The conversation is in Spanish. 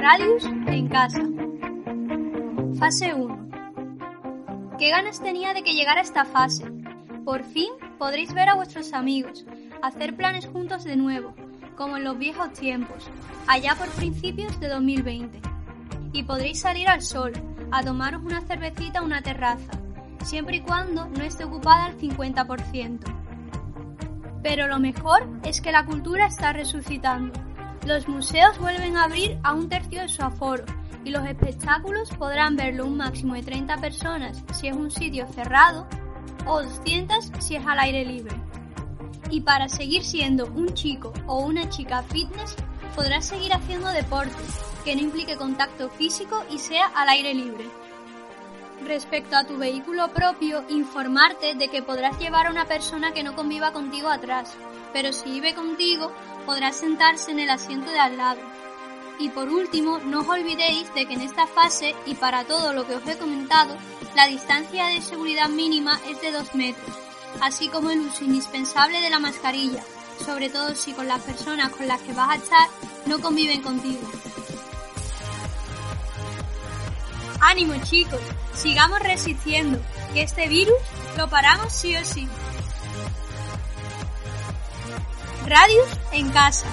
Radius en casa. Fase 1. ¿Qué ganas tenía de que llegara esta fase? Por fin podréis ver a vuestros amigos, hacer planes juntos de nuevo, como en los viejos tiempos, allá por principios de 2020. Y podréis salir al sol, a tomaros una cervecita a una terraza, siempre y cuando no esté ocupada al 50%. Pero lo mejor es que la cultura está resucitando. Los museos vuelven a abrir a un tercio de su aforo y los espectáculos podrán verlo un máximo de 30 personas si es un sitio cerrado o 200 si es al aire libre. Y para seguir siendo un chico o una chica fitness, podrás seguir haciendo deporte que no implique contacto físico y sea al aire libre. Respecto a tu vehículo propio, informarte de que podrás llevar a una persona que no conviva contigo atrás, pero si vive contigo, podrás sentarse en el asiento de al lado. Y por último, no os olvidéis de que en esta fase y para todo lo que os he comentado, la distancia de seguridad mínima es de 2 metros, así como el uso indispensable de la mascarilla, sobre todo si con las personas con las que vas a estar no conviven contigo. Ánimo chicos, sigamos resistiendo, que este virus lo paramos sí o sí. Radius en casa.